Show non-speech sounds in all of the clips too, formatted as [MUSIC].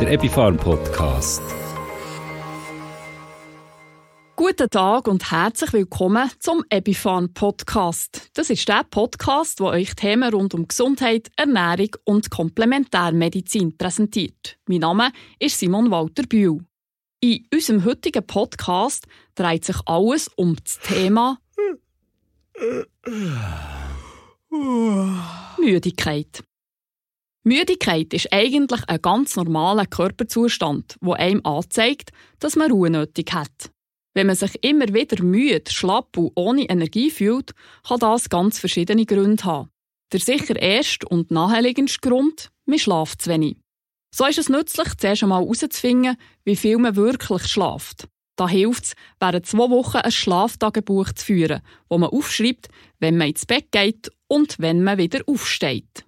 der Epifarm Podcast. Guten Tag und herzlich willkommen zum Epifarm Podcast. Das ist der Podcast, wo euch Themen rund um Gesundheit, Ernährung und Komplementärmedizin präsentiert. Mein Name ist Simon Walter Bühl. In unserem heutigen Podcast dreht sich alles um das Thema [LAUGHS] Müdigkeit. Müdigkeit ist eigentlich ein ganz normaler Körperzustand, wo einem anzeigt, dass man Ruhe nötig hat. Wenn man sich immer wieder müde, schlapp und ohne Energie fühlt, kann das ganz verschiedene Gründe haben. Der sicher erste und naheliegendste Grund, man schlaft zu wenig. So ist es nützlich, zuerst einmal herauszufinden, wie viel man wirklich schlaft. Da hilft es, während zwei Wochen ein Schlaftagebuch zu führen, wo man aufschreibt, wenn man ins Bett geht und wenn man wieder aufsteht.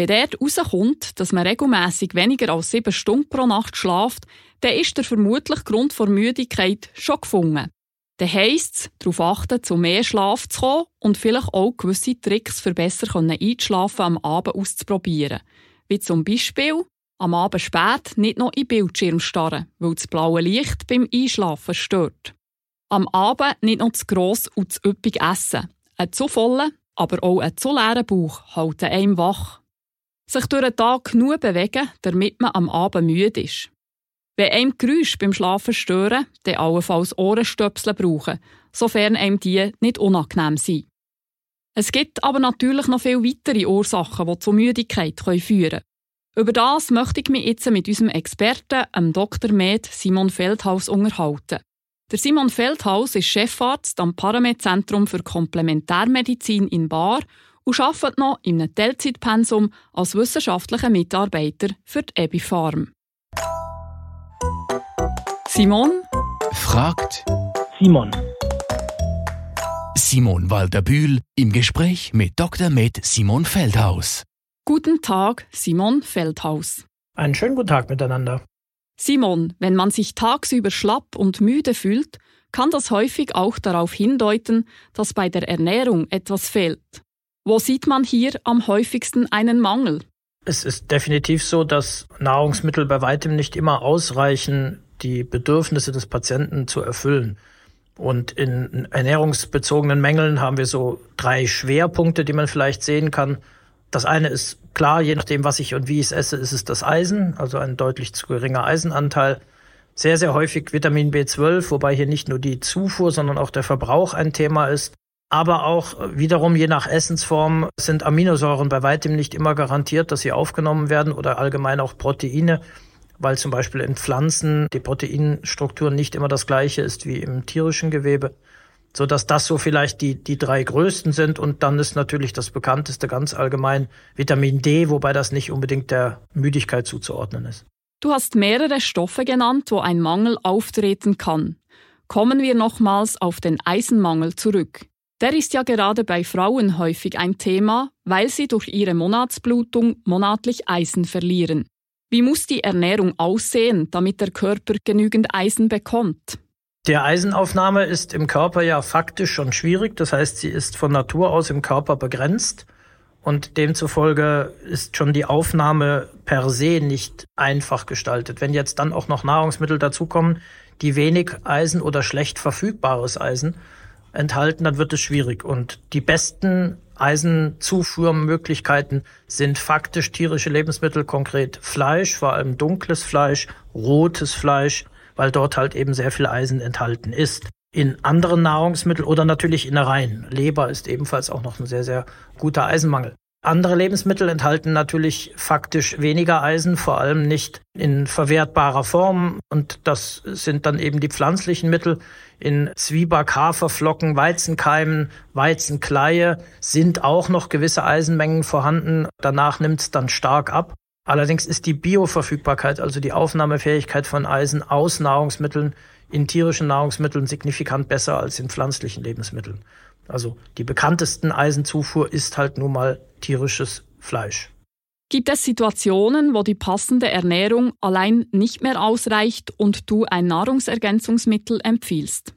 Wenn dort herauskommt, dass man regelmäßig weniger als sieben Stunden pro Nacht schlaft, dann ist der vermutliche Grund der Müdigkeit schon gefunden. Dann heisst es, darauf achten, zu mehr Schlaf zu kommen und vielleicht auch gewisse Tricks für besser einschlafen am Abend auszuprobieren. Wie zum Beispiel am Abend spät nicht noch in Bildschirm starren, weil das blaue Licht beim Einschlafen stört. Am Abend nicht noch zu gross und zu üppig essen. Ein zu voller, aber auch ein zu leerer Bauch halten einem wach sich durch den Tag genug bewegen, damit man am Abend müde ist. Wenn einem Geräusche beim Schlafen stören, dann allenfalls Ohrenstöpsel brauchen, sofern einem die nicht unangenehm sind. Es gibt aber natürlich noch viele weitere Ursachen, die zur Müdigkeit führen können. Über das möchte ich mich jetzt mit unserem Experten, dem Dr. Med Simon Feldhaus, unterhalten. Der Simon Feldhaus ist Chefarzt am Paramed-Zentrum für Komplementärmedizin in Bar und arbeitet noch in einem Teilzeitpensum als wissenschaftlicher Mitarbeiter für die Ebifarm. Simon fragt Simon. Simon Walter-Bühl im Gespräch mit Dr. Med Simon Feldhaus. Guten Tag, Simon Feldhaus. Einen schönen guten Tag miteinander. Simon, wenn man sich tagsüber schlapp und müde fühlt, kann das häufig auch darauf hindeuten, dass bei der Ernährung etwas fehlt. Wo sieht man hier am häufigsten einen Mangel? Es ist definitiv so, dass Nahrungsmittel bei weitem nicht immer ausreichen, die Bedürfnisse des Patienten zu erfüllen. Und in ernährungsbezogenen Mängeln haben wir so drei Schwerpunkte, die man vielleicht sehen kann. Das eine ist klar, je nachdem, was ich und wie ich es esse, ist es das Eisen, also ein deutlich zu geringer Eisenanteil. Sehr, sehr häufig Vitamin B12, wobei hier nicht nur die Zufuhr, sondern auch der Verbrauch ein Thema ist. Aber auch wiederum je nach Essensform sind Aminosäuren bei weitem nicht immer garantiert, dass sie aufgenommen werden oder allgemein auch Proteine, weil zum Beispiel in Pflanzen die Proteinstruktur nicht immer das gleiche ist wie im tierischen Gewebe. So dass das so vielleicht die, die drei größten sind. Und dann ist natürlich das bekannteste ganz allgemein Vitamin D, wobei das nicht unbedingt der Müdigkeit zuzuordnen ist. Du hast mehrere Stoffe genannt, wo ein Mangel auftreten kann. Kommen wir nochmals auf den Eisenmangel zurück. Der ist ja gerade bei Frauen häufig ein Thema, weil sie durch ihre Monatsblutung monatlich Eisen verlieren. Wie muss die Ernährung aussehen, damit der Körper genügend Eisen bekommt? Der Eisenaufnahme ist im Körper ja faktisch schon schwierig, das heißt, sie ist von Natur aus im Körper begrenzt und demzufolge ist schon die Aufnahme per se nicht einfach gestaltet. Wenn jetzt dann auch noch Nahrungsmittel dazukommen, die wenig Eisen oder schlecht verfügbares Eisen enthalten, dann wird es schwierig. Und die besten Eisenzufuhrmöglichkeiten sind faktisch tierische Lebensmittel, konkret Fleisch, vor allem dunkles Fleisch, rotes Fleisch, weil dort halt eben sehr viel Eisen enthalten ist. In anderen Nahrungsmitteln oder natürlich Innereien. Leber ist ebenfalls auch noch ein sehr, sehr guter Eisenmangel. Andere Lebensmittel enthalten natürlich faktisch weniger Eisen, vor allem nicht in verwertbarer Form. Und das sind dann eben die pflanzlichen Mittel. In Zwieback, Haferflocken, Weizenkeimen, Weizenkleie sind auch noch gewisse Eisenmengen vorhanden. Danach nimmt es dann stark ab. Allerdings ist die Bioverfügbarkeit, also die Aufnahmefähigkeit von Eisen aus Nahrungsmitteln in tierischen Nahrungsmitteln signifikant besser als in pflanzlichen Lebensmitteln. Also die bekanntesten Eisenzufuhr ist halt nun mal tierisches Fleisch. Gibt es Situationen, wo die passende Ernährung allein nicht mehr ausreicht und du ein Nahrungsergänzungsmittel empfiehlst?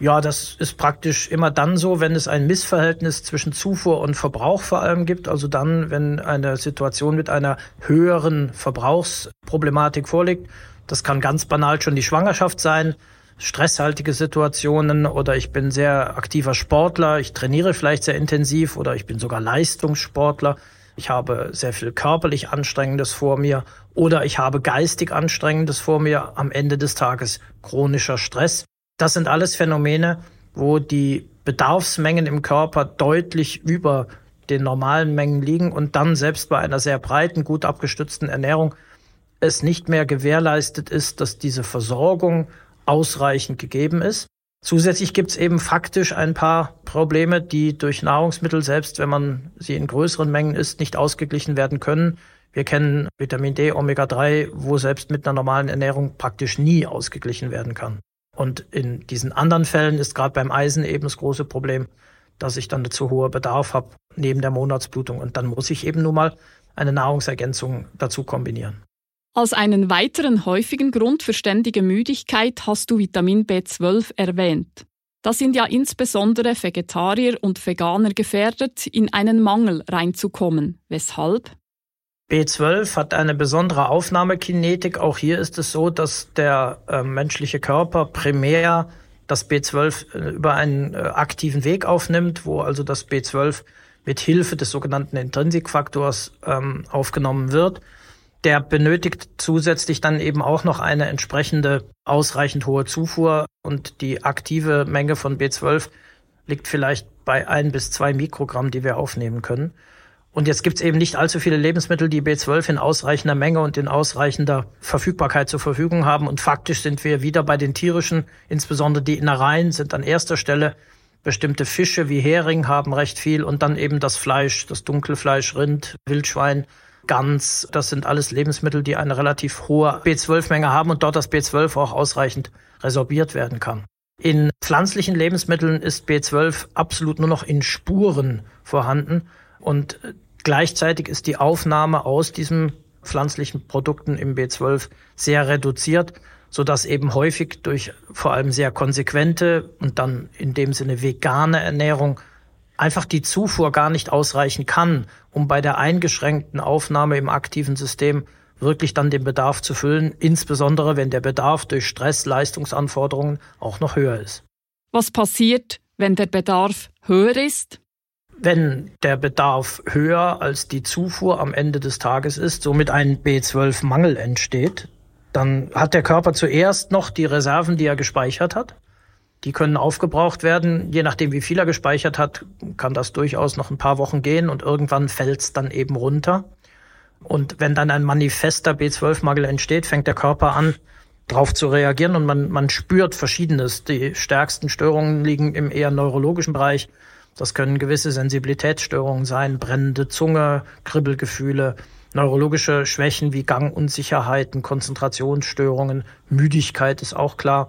Ja, das ist praktisch immer dann so, wenn es ein Missverhältnis zwischen Zufuhr und Verbrauch vor allem gibt. Also dann, wenn eine Situation mit einer höheren Verbrauchsproblematik vorliegt. Das kann ganz banal schon die Schwangerschaft sein, stresshaltige Situationen oder ich bin sehr aktiver Sportler, ich trainiere vielleicht sehr intensiv oder ich bin sogar Leistungssportler. Ich habe sehr viel körperlich Anstrengendes vor mir oder ich habe geistig Anstrengendes vor mir. Am Ende des Tages chronischer Stress. Das sind alles Phänomene, wo die Bedarfsmengen im Körper deutlich über den normalen Mengen liegen und dann selbst bei einer sehr breiten, gut abgestützten Ernährung es nicht mehr gewährleistet ist, dass diese Versorgung ausreichend gegeben ist. Zusätzlich gibt es eben faktisch ein paar Probleme, die durch Nahrungsmittel, selbst wenn man sie in größeren Mengen isst, nicht ausgeglichen werden können. Wir kennen Vitamin D, Omega-3, wo selbst mit einer normalen Ernährung praktisch nie ausgeglichen werden kann. Und in diesen anderen Fällen ist gerade beim Eisen eben das große Problem, dass ich dann zu hohen Bedarf habe neben der Monatsblutung. Und dann muss ich eben nun mal eine Nahrungsergänzung dazu kombinieren. Als einen weiteren häufigen Grund für ständige Müdigkeit hast du Vitamin B12 erwähnt. Da sind ja insbesondere Vegetarier und Veganer gefährdet, in einen Mangel reinzukommen. Weshalb? B12 hat eine besondere Aufnahmekinetik. Auch hier ist es so, dass der äh, menschliche Körper primär das B12 äh, über einen äh, aktiven Weg aufnimmt, wo also das B12 mit Hilfe des sogenannten Intrinsikfaktors ähm, aufgenommen wird. Der benötigt zusätzlich dann eben auch noch eine entsprechende ausreichend hohe Zufuhr und die aktive Menge von B12 liegt vielleicht bei ein bis zwei Mikrogramm, die wir aufnehmen können. Und jetzt gibt es eben nicht allzu viele Lebensmittel, die B12 in ausreichender Menge und in ausreichender Verfügbarkeit zur Verfügung haben. Und faktisch sind wir wieder bei den tierischen, insbesondere die Innereien sind an erster Stelle. Bestimmte Fische wie Hering haben recht viel und dann eben das Fleisch, das Dunkelfleisch, Rind, Wildschwein, Gans. Das sind alles Lebensmittel, die eine relativ hohe B12-Menge haben und dort das B12 auch ausreichend resorbiert werden kann. In pflanzlichen Lebensmitteln ist B12 absolut nur noch in Spuren vorhanden. Und gleichzeitig ist die Aufnahme aus diesen pflanzlichen Produkten im B12 sehr reduziert, so dass eben häufig durch vor allem sehr konsequente und dann in dem Sinne vegane Ernährung einfach die Zufuhr gar nicht ausreichen kann, um bei der eingeschränkten Aufnahme im aktiven System wirklich dann den Bedarf zu füllen, insbesondere wenn der Bedarf durch Stress, Leistungsanforderungen auch noch höher ist. Was passiert, wenn der Bedarf höher ist? Wenn der Bedarf höher als die Zufuhr am Ende des Tages ist, somit ein B12-Mangel entsteht, dann hat der Körper zuerst noch die Reserven, die er gespeichert hat. Die können aufgebraucht werden. Je nachdem, wie viel er gespeichert hat, kann das durchaus noch ein paar Wochen gehen und irgendwann fällt es dann eben runter. Und wenn dann ein manifester B12-Mangel entsteht, fängt der Körper an, darauf zu reagieren und man, man spürt Verschiedenes. Die stärksten Störungen liegen im eher neurologischen Bereich. Das können gewisse Sensibilitätsstörungen sein, brennende Zunge, Kribbelgefühle, neurologische Schwächen wie Gangunsicherheiten, Konzentrationsstörungen, Müdigkeit ist auch klar.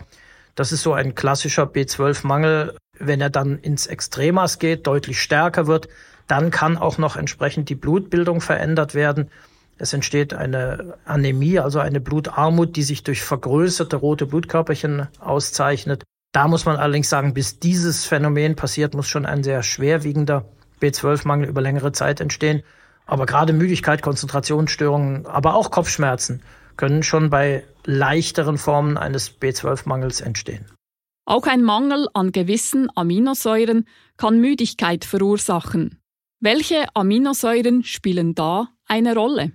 Das ist so ein klassischer B12-Mangel. Wenn er dann ins Extremas geht, deutlich stärker wird, dann kann auch noch entsprechend die Blutbildung verändert werden. Es entsteht eine Anämie, also eine Blutarmut, die sich durch vergrößerte rote Blutkörperchen auszeichnet. Da muss man allerdings sagen, bis dieses Phänomen passiert, muss schon ein sehr schwerwiegender B12-Mangel über längere Zeit entstehen. Aber gerade Müdigkeit, Konzentrationsstörungen, aber auch Kopfschmerzen können schon bei leichteren Formen eines B12-Mangels entstehen. Auch ein Mangel an gewissen Aminosäuren kann Müdigkeit verursachen. Welche Aminosäuren spielen da eine Rolle?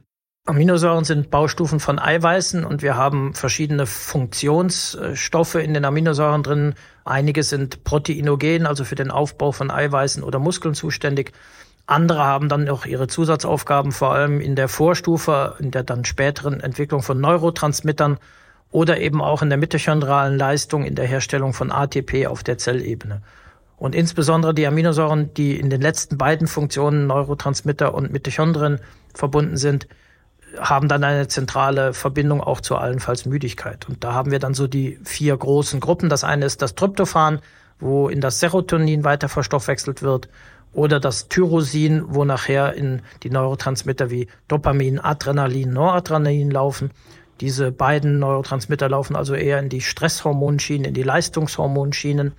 Aminosäuren sind Baustufen von Eiweißen und wir haben verschiedene Funktionsstoffe in den Aminosäuren drin. Einige sind proteinogen, also für den Aufbau von Eiweißen oder Muskeln zuständig. Andere haben dann auch ihre Zusatzaufgaben, vor allem in der Vorstufe, in der dann späteren Entwicklung von Neurotransmittern oder eben auch in der mitochondralen Leistung in der Herstellung von ATP auf der Zellebene. Und insbesondere die Aminosäuren, die in den letzten beiden Funktionen Neurotransmitter und Mitochondrien verbunden sind, haben dann eine zentrale Verbindung auch zur allenfalls Müdigkeit. Und da haben wir dann so die vier großen Gruppen. Das eine ist das Tryptophan, wo in das Serotonin weiter verstoffwechselt wird, oder das Tyrosin, wo nachher in die Neurotransmitter wie Dopamin, Adrenalin, Noradrenalin laufen. Diese beiden Neurotransmitter laufen also eher in die Stresshormonschienen, in die Leistungshormonschienen.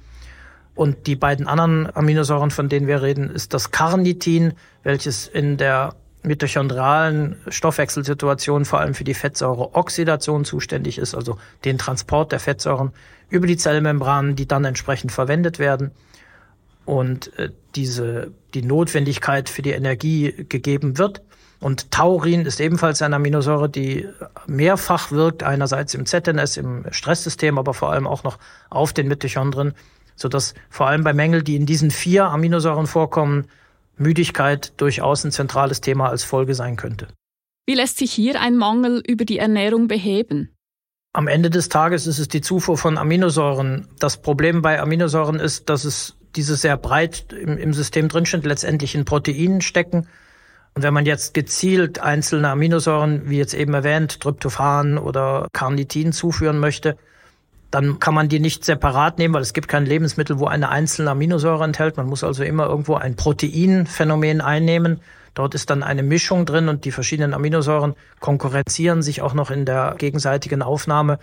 Und die beiden anderen Aminosäuren, von denen wir reden, ist das Carnitin, welches in der mitochondralen Stoffwechselsituation vor allem für die Fettsäureoxidation zuständig ist, also den Transport der Fettsäuren über die Zellmembranen, die dann entsprechend verwendet werden und äh, diese die Notwendigkeit für die Energie gegeben wird. Und Taurin ist ebenfalls eine Aminosäure, die mehrfach wirkt, einerseits im ZNS, im Stresssystem, aber vor allem auch noch auf den Mitochondrien, sodass vor allem bei Mängeln, die in diesen vier Aminosäuren vorkommen, Müdigkeit durchaus ein zentrales Thema als Folge sein könnte. Wie lässt sich hier ein Mangel über die Ernährung beheben? Am Ende des Tages ist es die Zufuhr von Aminosäuren. Das Problem bei Aminosäuren ist, dass es diese sehr breit im, im System drinstehen, letztendlich in Proteinen stecken. Und wenn man jetzt gezielt einzelne Aminosäuren, wie jetzt eben erwähnt, Tryptophan oder Carnitin zuführen möchte, dann kann man die nicht separat nehmen, weil es gibt kein Lebensmittel, wo eine einzelne Aminosäure enthält. Man muss also immer irgendwo ein Proteinphänomen einnehmen. Dort ist dann eine Mischung drin und die verschiedenen Aminosäuren konkurrenzieren sich auch noch in der gegenseitigen Aufnahme,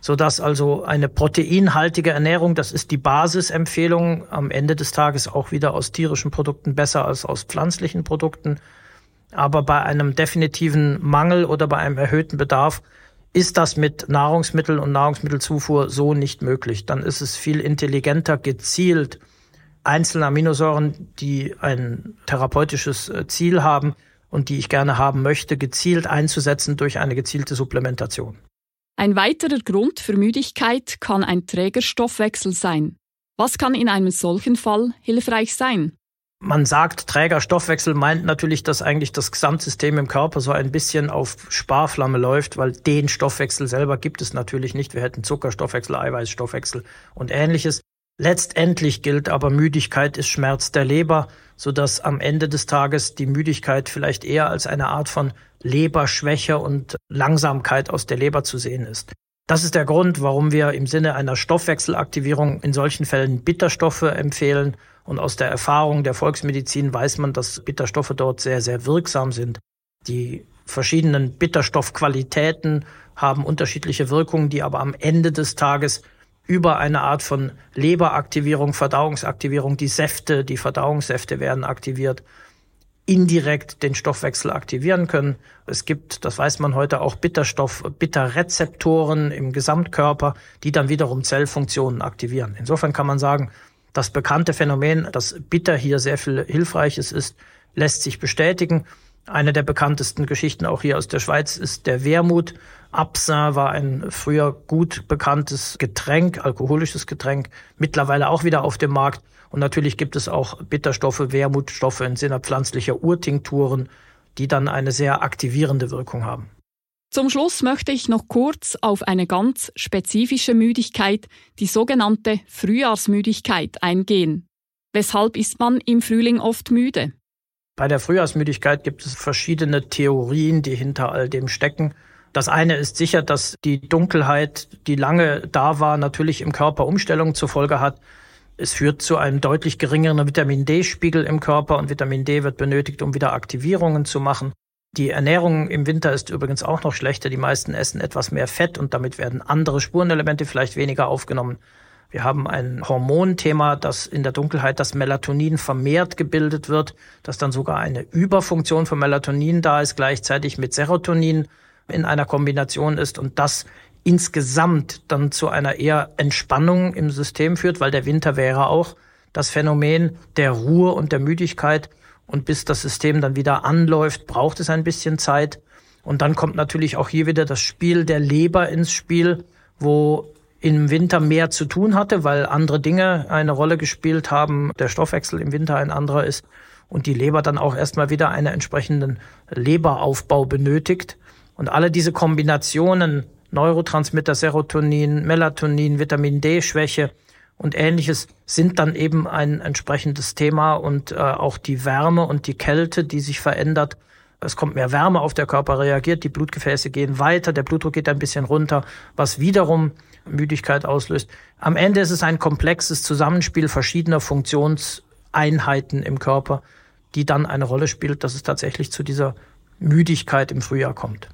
sodass also eine proteinhaltige Ernährung, das ist die Basisempfehlung, am Ende des Tages auch wieder aus tierischen Produkten besser als aus pflanzlichen Produkten. Aber bei einem definitiven Mangel oder bei einem erhöhten Bedarf ist das mit Nahrungsmitteln und Nahrungsmittelzufuhr so nicht möglich. Dann ist es viel intelligenter, gezielt einzelne Aminosäuren, die ein therapeutisches äh, Ziel haben und die ich gerne haben möchte, gezielt einzusetzen durch eine gezielte Supplementation. Ein weiterer Grund für Müdigkeit kann ein Trägerstoffwechsel sein. Was kann in einem solchen Fall hilfreich sein? Man sagt, Trägerstoffwechsel meint natürlich, dass eigentlich das Gesamtsystem im Körper so ein bisschen auf Sparflamme läuft, weil den Stoffwechsel selber gibt es natürlich nicht. Wir hätten Zuckerstoffwechsel, Eiweißstoffwechsel und ähnliches. Letztendlich gilt aber, Müdigkeit ist Schmerz der Leber, so dass am Ende des Tages die Müdigkeit vielleicht eher als eine Art von Leberschwäche und Langsamkeit aus der Leber zu sehen ist. Das ist der Grund, warum wir im Sinne einer Stoffwechselaktivierung in solchen Fällen Bitterstoffe empfehlen und aus der Erfahrung der Volksmedizin weiß man, dass Bitterstoffe dort sehr, sehr wirksam sind. Die verschiedenen Bitterstoffqualitäten haben unterschiedliche Wirkungen, die aber am Ende des Tages über eine Art von Leberaktivierung, Verdauungsaktivierung, die Säfte, die Verdauungssäfte werden aktiviert, indirekt den Stoffwechsel aktivieren können. Es gibt, das weiß man heute, auch Bitterstoff, Bitterrezeptoren im Gesamtkörper, die dann wiederum Zellfunktionen aktivieren. Insofern kann man sagen, das bekannte Phänomen, dass Bitter hier sehr viel Hilfreiches ist, lässt sich bestätigen. Eine der bekanntesten Geschichten auch hier aus der Schweiz ist der Wermut. Absinthe war ein früher gut bekanntes Getränk, alkoholisches Getränk, mittlerweile auch wieder auf dem Markt. Und natürlich gibt es auch Bitterstoffe, Wermutstoffe im Sinne pflanzlicher Urtinkturen, die dann eine sehr aktivierende Wirkung haben. Zum Schluss möchte ich noch kurz auf eine ganz spezifische Müdigkeit, die sogenannte Frühjahrsmüdigkeit, eingehen. Weshalb ist man im Frühling oft müde? Bei der Frühjahrsmüdigkeit gibt es verschiedene Theorien, die hinter all dem stecken. Das eine ist sicher, dass die Dunkelheit, die lange da war, natürlich im Körper Umstellungen zur Folge hat. Es führt zu einem deutlich geringeren Vitamin D-Spiegel im Körper und Vitamin D wird benötigt, um wieder Aktivierungen zu machen. Die Ernährung im Winter ist übrigens auch noch schlechter. Die meisten essen etwas mehr Fett und damit werden andere Spurenelemente vielleicht weniger aufgenommen. Wir haben ein Hormonthema, das in der Dunkelheit das Melatonin vermehrt gebildet wird, dass dann sogar eine Überfunktion von Melatonin da ist, gleichzeitig mit Serotonin in einer Kombination ist und das insgesamt dann zu einer eher Entspannung im System führt, weil der Winter wäre auch das Phänomen der Ruhe und der Müdigkeit und bis das System dann wieder anläuft, braucht es ein bisschen Zeit. Und dann kommt natürlich auch hier wieder das Spiel der Leber ins Spiel, wo im Winter mehr zu tun hatte, weil andere Dinge eine Rolle gespielt haben, der Stoffwechsel im Winter ein anderer ist und die Leber dann auch erstmal wieder einen entsprechenden Leberaufbau benötigt. Und alle diese Kombinationen, Neurotransmitter, Serotonin, Melatonin, Vitamin D-Schwäche, und ähnliches sind dann eben ein entsprechendes Thema und äh, auch die Wärme und die Kälte, die sich verändert. Es kommt mehr Wärme auf, der Körper reagiert, die Blutgefäße gehen weiter, der Blutdruck geht ein bisschen runter, was wiederum Müdigkeit auslöst. Am Ende ist es ein komplexes Zusammenspiel verschiedener Funktionseinheiten im Körper, die dann eine Rolle spielt, dass es tatsächlich zu dieser Müdigkeit im Frühjahr kommt.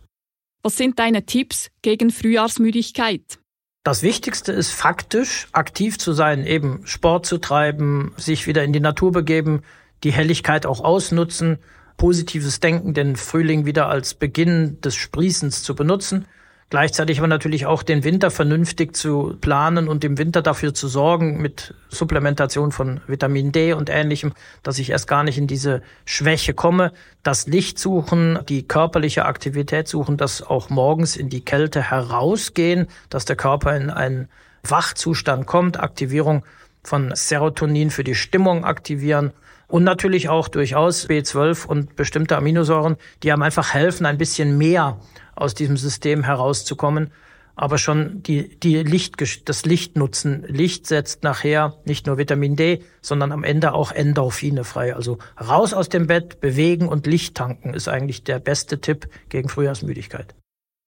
Was sind deine Tipps gegen Frühjahrsmüdigkeit? Das Wichtigste ist faktisch aktiv zu sein, eben Sport zu treiben, sich wieder in die Natur begeben, die Helligkeit auch ausnutzen, positives Denken, den Frühling wieder als Beginn des Sprießens zu benutzen. Gleichzeitig aber natürlich auch den Winter vernünftig zu planen und im Winter dafür zu sorgen mit Supplementation von Vitamin D und ähnlichem, dass ich erst gar nicht in diese Schwäche komme. Das Licht suchen, die körperliche Aktivität suchen, dass auch morgens in die Kälte herausgehen, dass der Körper in einen Wachzustand kommt, Aktivierung von Serotonin für die Stimmung aktivieren und natürlich auch durchaus B12 und bestimmte Aminosäuren, die einem einfach helfen, ein bisschen mehr aus diesem System herauszukommen. Aber schon die, die Licht, das Licht nutzen. Licht setzt nachher nicht nur Vitamin D, sondern am Ende auch Endorphine frei. Also raus aus dem Bett, bewegen und Licht tanken ist eigentlich der beste Tipp gegen Frühjahrsmüdigkeit.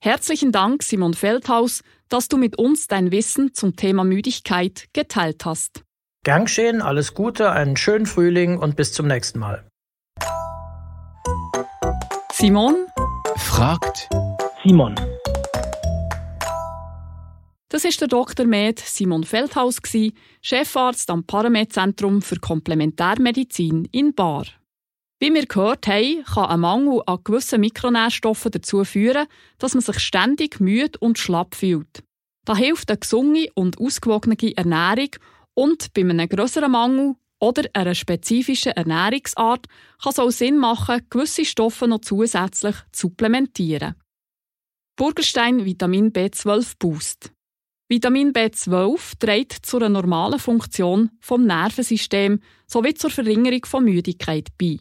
Herzlichen Dank, Simon Feldhaus, dass du mit uns dein Wissen zum Thema Müdigkeit geteilt hast. Gern geschehen, alles Gute, einen schönen Frühling und bis zum nächsten Mal. Simon fragt Simon. Das ist der Dr. Med Simon Feldhaus, Chefarzt am Paramed-Zentrum für Komplementärmedizin in Bar. Wie wir gehört haben, kann ein Mangel an gewissen Mikronährstoffen dazu führen, dass man sich ständig müde und schlapp fühlt. Da hilft eine gesunde und ausgewogene Ernährung und bei einem grösseren Mangel oder einer spezifischen Ernährungsart kann es auch Sinn machen, gewisse Stoffe noch zusätzlich zu supplementieren. Burgerstein Vitamin B12 Boost. Vitamin B12 trägt zu einer normalen Funktion vom Nervensystem sowie zur Verringerung von Müdigkeit bei.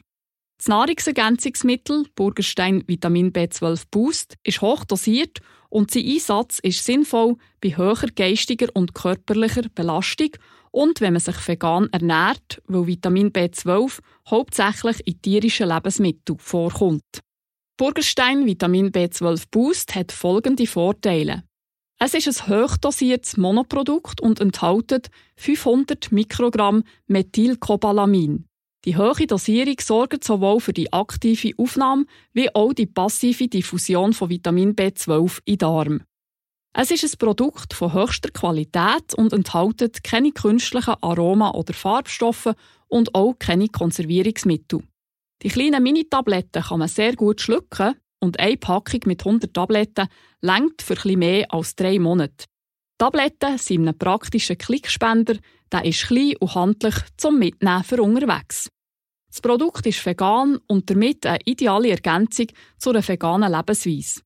Das Nahrungsergänzungsmittel Burgerstein Vitamin B12 Boost ist hoch dosiert und sein Einsatz ist sinnvoll bei höherer geistiger und körperlicher Belastung und wenn man sich vegan ernährt, weil Vitamin B12 hauptsächlich in tierischen Lebensmitteln vorkommt. Burgerstein Vitamin B12 Boost hat folgende Vorteile. Es ist ein hochdosiertes Monoprodukt und enthält 500 Mikrogramm Methylcobalamin. Die hohe Dosierung sorgt sowohl für die aktive Aufnahme wie auch die passive Diffusion von Vitamin B12 in Darm. Es ist ein Produkt von höchster Qualität und enthält keine künstlichen Aroma- oder Farbstoffe und auch keine Konservierungsmittel. Die kleinen Mini-Tabletten kann man sehr gut schlucken und eine Packung mit 100 Tabletten lenkt für etwas mehr als drei Monate. Tabletten sind in einem praktischen Klickspender, der ist klein und handlich zum Mitnehmen für unterwegs. Das Produkt ist vegan und damit eine ideale Ergänzung zu einer veganen Lebensweise.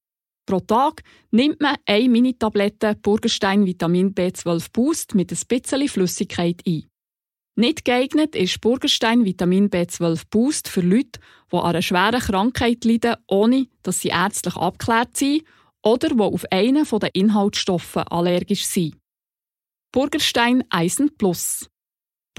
Pro Tag nimmt man eine Mini-Tablette Burgerstein Vitamin B12 Boost mit ein bisschen Flüssigkeit ein. Nicht geeignet ist Burgerstein Vitamin B12 Boost für Leute, die an einer schweren Krankheit leiden, ohne dass sie ärztlich abgeklärt sind oder die auf einen der Inhaltsstoffe allergisch sind. Burgerstein Eisen Plus.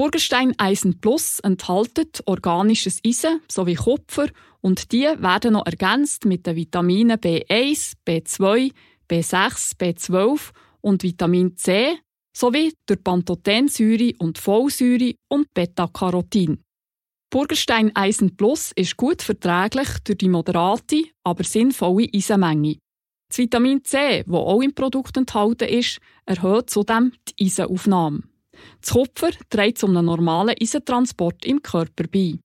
Burgerstein Eisen Plus enthält organisches Eisen sowie Kupfer und die werden noch ergänzt mit den Vitaminen B1, B2, B6, B12 und Vitamin C sowie durch Pantothensäure und Folsäure und Beta-Carotin. Burgerstein Eisen Plus ist gut verträglich durch die moderate, aber sinnvolle Eisenmenge. Das Vitamin C, das auch im Produkt enthalten ist, erhöht zudem die Eisenaufnahme. Das Kupfer trägt zu einem normalen Eisentransport im Körper bei.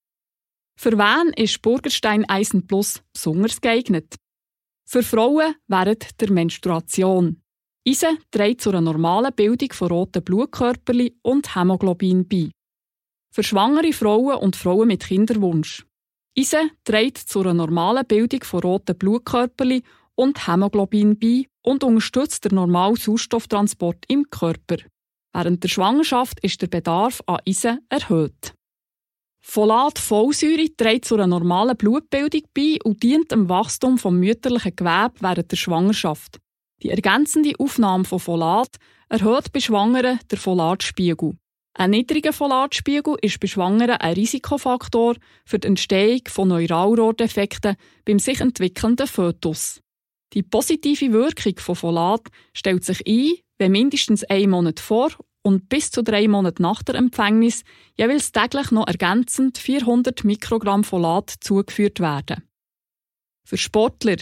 Für wen ist Burgerstein Eisen Plus besonders geeignet? Für Frauen während der Menstruation. Eisen trägt zu einer normalen Bildung von roten Blutkörperchen und Hämoglobin bei. Für schwangere Frauen und Frauen mit Kinderwunsch. Eisen trägt zu einer normalen Bildung von roten Blutkörperchen und Hämoglobin bei und unterstützt den normalen Sauerstofftransport im Körper. Während der Schwangerschaft ist der Bedarf an Eisen erhöht. Folat-Folsäure trägt zu einer normalen Blutbildung bei und dient dem Wachstum vom mütterlichen Gewebe während der Schwangerschaft. Die ergänzende Aufnahme von Folat erhöht bei Schwangeren den Folatspiegel. Ein niedriger Folatspiegel ist bei Schwangeren ein Risikofaktor für die Entstehung von Neuralrohrdefekten beim sich entwickelnden Fötus. Die positive Wirkung von Folat stellt sich ein, wenn mindestens ein Monat vor und bis zu drei Monate nach der Empfängnis jeweils täglich noch ergänzend 400 Mikrogramm Folat zugeführt werden. Für Sportler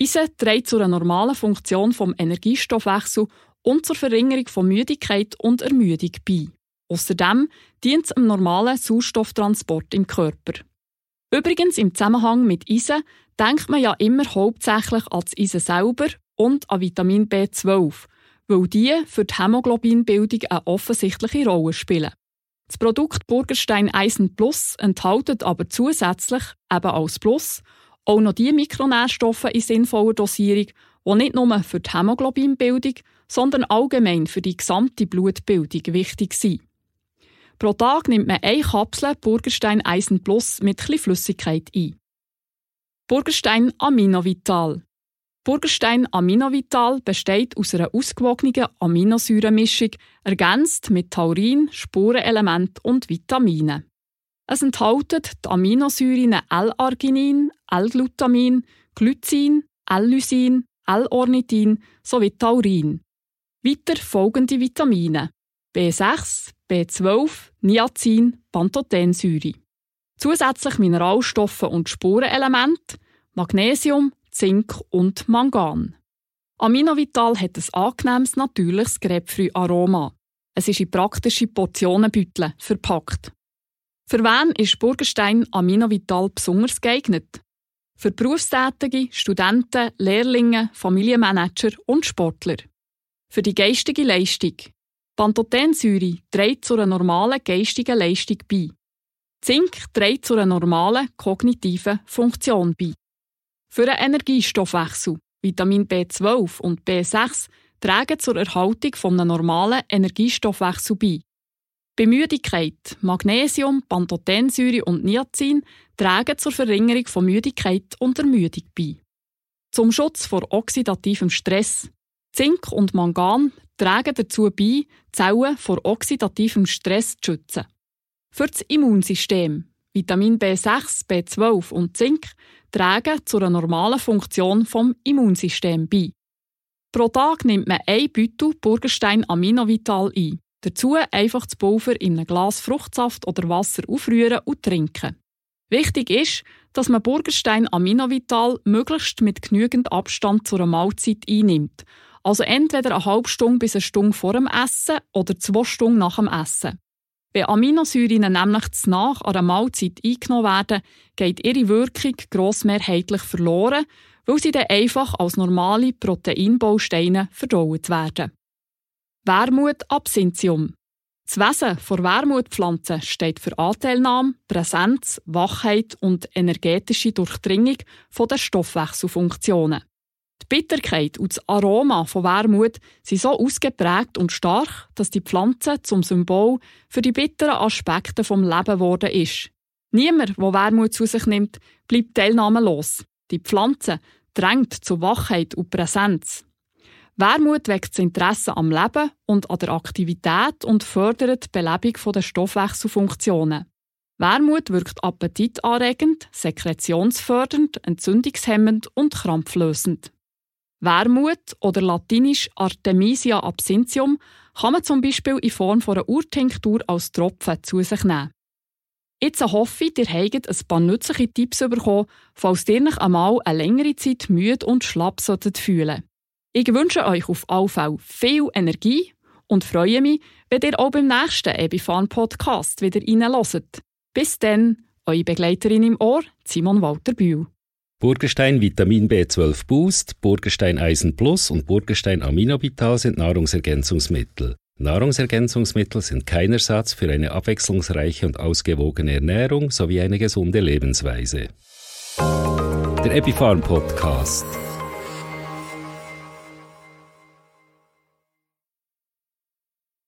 Eisen trägt zu einer normalen Funktion vom Energiestoffwechsel und zur Verringerung von Müdigkeit und Ermüdung bei. Außerdem dient es einem normalen Sauerstofftransport im Körper. Übrigens im Zusammenhang mit Eisen denkt man ja immer hauptsächlich an das Eisen selber und an Vitamin B12, weil die für die Hämoglobinbildung eine offensichtliche Rolle spielen. Das Produkt Burgerstein Eisen Plus enthält aber zusätzlich, eben als Plus, auch noch die Mikronährstoffe in sinnvoller Dosierung, die nicht nur für die Hämoglobinbildung, sondern allgemein für die gesamte Blutbildung wichtig sind. Pro Tag nimmt man eine Kapsel Burgerstein Eisen Plus mit etwas Flüssigkeit ein. Burgerstein Aminovital. Burgerstein Aminovital besteht aus einer ausgewogenen Aminosäuremischung, ergänzt mit Taurin, Spurenelement und Vitaminen. Es enthält die Aminosäuren L-Arginin, L-Glutamin, Glycin, L-Lysin, L-Ornithin sowie Taurin. Weiter folgende Vitamine B6, B12, Niacin, Pantothensäure. Zusätzlich Mineralstoffe und Spurenelemente, Magnesium, Zink und Mangan. Aminovital hat ein angenehmes, natürliches Grapefruit-Aroma. Es ist in praktische Portionenbeutel verpackt. Für wen ist Burgerstein Aminovital besonders geeignet? Für Berufstätige, Studenten, Lehrlinge, Familienmanager und Sportler. Für die geistige Leistung. Pantothensäure trägt zu einer normalen geistigen Leistung bei. Zink trägt zu einer normalen kognitiven Funktion bei. Für den Energiestoffwechsel, Vitamin B12 und B6 tragen zur Erhaltung von einem normalen Energiestoffwechsel bei. Bei Müdigkeit, Magnesium, Pantothensäure und Niacin tragen zur Verringerung von Müdigkeit und Ermüdung bei. Zum Schutz vor oxidativem Stress. Zink und Mangan tragen dazu bei, Zellen vor oxidativem Stress zu schützen. Für das Immunsystem, Vitamin B6, B12 und Zink tragen zu normalen Funktion vom Immunsystem bei. Pro Tag nimmt man ein Beutel Burgerstein Aminovital ein. Dazu einfach das Pulver in einem Glas Fruchtsaft oder Wasser aufrühren und trinken. Wichtig ist, dass man Burgerstein Aminovital möglichst mit genügend Abstand zu einer Mahlzeit einnimmt also entweder eine halbe Stunde bis eine Stunde vor dem Essen oder zwei Stunden nach dem Essen. Wenn Aminosäuren nämlich zu nach einer Mahlzeit eingenommen werden, geht ihre Wirkung grossmehrheitlich verloren, weil sie dann einfach als normale Proteinbausteine verdaut werden. Wermut Absinthium. Das Wesen der Wermutpflanze steht für Anteilnahme, Präsenz, Wachheit und energetische Durchdringung der Stoffwechselfunktionen. Die Bitterkeit und das Aroma von Wermut sind so ausgeprägt und stark, dass die Pflanze zum Symbol für die bitteren Aspekte vom Leben geworden ist. Niemand, der Wermut zu sich nimmt, bleibt teilnahmelos. Die Pflanze drängt zu Wachheit und Präsenz. Wermut weckt das Interesse am Leben und an der Aktivität und fördert die Belebung der Stoffwechselfunktionen. Wermut wirkt appetitanregend, sekretionsfördernd, entzündungshemmend und krampflösend. Wermut oder latinisch Artemisia absinthium kann man zum Beispiel in Form einer Urtinktur als Tropfen zu sich nehmen. Jetzt hoffe ich, ihr habt ein paar nützliche Tipps bekommen, falls ihr euch einmal eine längere Zeit müde und schlapp solltet fühlen. Ich wünsche euch auf alle Fälle viel Energie und freue mich, wenn ihr auch beim nächsten Ebifan Podcast wieder reinhört. Bis dann, eure Begleiterin im Ohr, Simon Walter Bühl. Burgerstein Vitamin B12 Boost, Burgerstein Eisen Plus und Burgerstein Aminovital sind Nahrungsergänzungsmittel. Nahrungsergänzungsmittel sind kein Ersatz für eine abwechslungsreiche und ausgewogene Ernährung sowie eine gesunde Lebensweise. Der Epifarm Podcast.